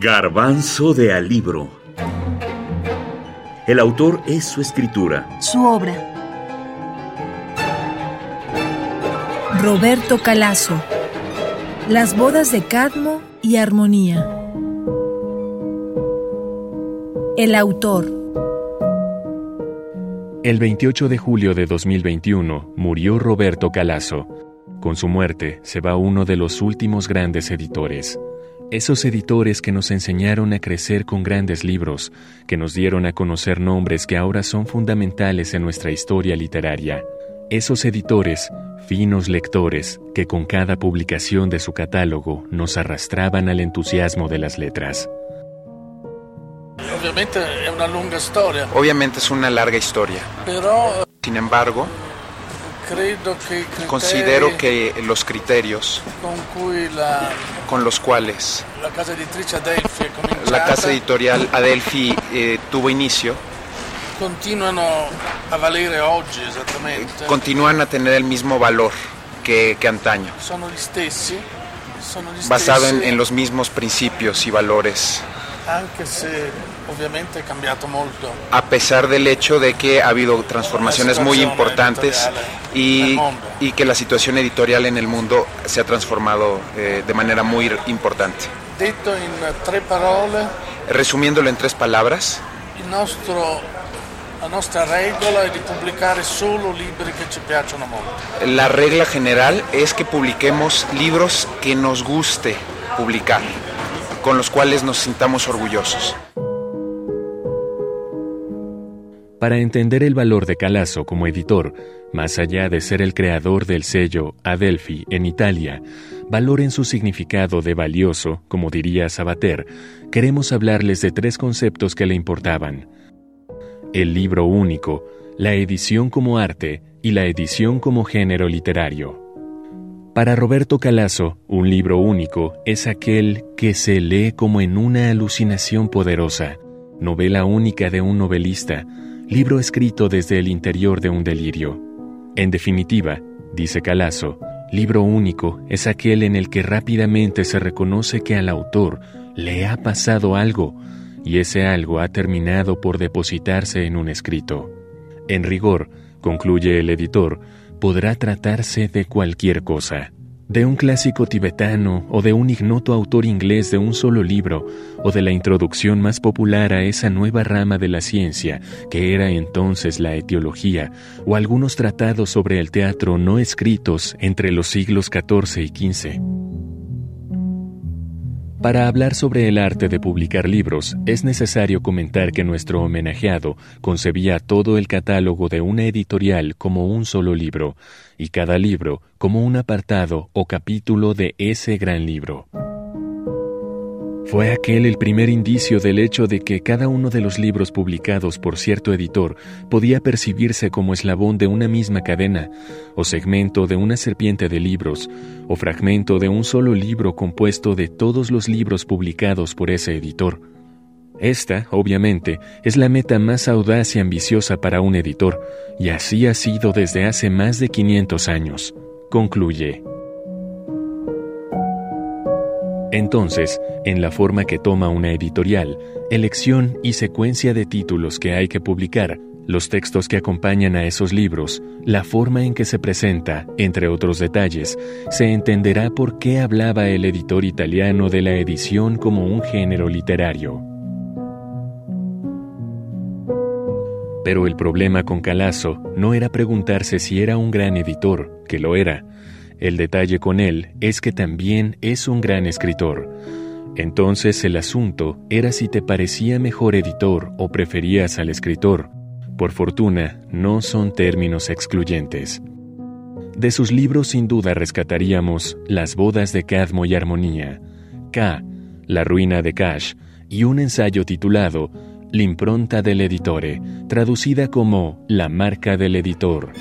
Garbanzo de Alibro. El autor es su escritura. Su obra. Roberto Calazo. Las bodas de Cadmo y Armonía. El autor. El 28 de julio de 2021 murió Roberto Calazo. Con su muerte se va uno de los últimos grandes editores. Esos editores que nos enseñaron a crecer con grandes libros, que nos dieron a conocer nombres que ahora son fundamentales en nuestra historia literaria. Esos editores, finos lectores, que con cada publicación de su catálogo nos arrastraban al entusiasmo de las letras. Obviamente es una larga historia. Obviamente es una larga historia. Pero Sin embargo, considero que los criterios con los cuales la casa editorial Adelphi eh, tuvo inicio esattamente. continúan a tener el mismo valor que, que antaño, basado en, en los mismos principios y valores, anche se a pesar del hecho de que ha habido transformaciones muy importantes y, y que la situación editorial en el mundo se ha transformado eh, de manera muy importante. Detto in tre parole, Resumiéndolo en tres palabras, il nostro, la nostra regola è di pubblicare solo libri che ci piacciono molto. La regla general es que publiquemos libros que nos guste publicar, con los cuales nos sintamos orgullosos. Para entender el valor de Calazo como editor, más allá de ser el creador del sello Adelphi en Italia, valor en su significado de valioso, como diría Sabater, queremos hablarles de tres conceptos que le importaban. El libro único, la edición como arte y la edición como género literario. Para Roberto Calazo, un libro único es aquel que se lee como en una alucinación poderosa, novela única de un novelista, libro escrito desde el interior de un delirio. En definitiva, dice Calazo, libro único es aquel en el que rápidamente se reconoce que al autor le ha pasado algo, y ese algo ha terminado por depositarse en un escrito. En rigor, concluye el editor, podrá tratarse de cualquier cosa, de un clásico tibetano o de un ignoto autor inglés de un solo libro, o de la introducción más popular a esa nueva rama de la ciencia, que era entonces la etiología, o algunos tratados sobre el teatro no escritos entre los siglos XIV y XV. Para hablar sobre el arte de publicar libros, es necesario comentar que nuestro homenajeado concebía todo el catálogo de una editorial como un solo libro, y cada libro como un apartado o capítulo de ese gran libro. Fue aquel el primer indicio del hecho de que cada uno de los libros publicados por cierto editor podía percibirse como eslabón de una misma cadena, o segmento de una serpiente de libros, o fragmento de un solo libro compuesto de todos los libros publicados por ese editor. Esta, obviamente, es la meta más audaz y ambiciosa para un editor, y así ha sido desde hace más de 500 años. Concluye. Entonces, en la forma que toma una editorial, elección y secuencia de títulos que hay que publicar, los textos que acompañan a esos libros, la forma en que se presenta, entre otros detalles, se entenderá por qué hablaba el editor italiano de la edición como un género literario. Pero el problema con Calazo no era preguntarse si era un gran editor, que lo era, el detalle con él es que también es un gran escritor. Entonces el asunto era si te parecía mejor editor o preferías al escritor. Por fortuna, no son términos excluyentes. De sus libros sin duda rescataríamos Las bodas de Cadmo y Armonía, K, La ruina de Cash y un ensayo titulado L'impronta del editore, traducida como La marca del editor.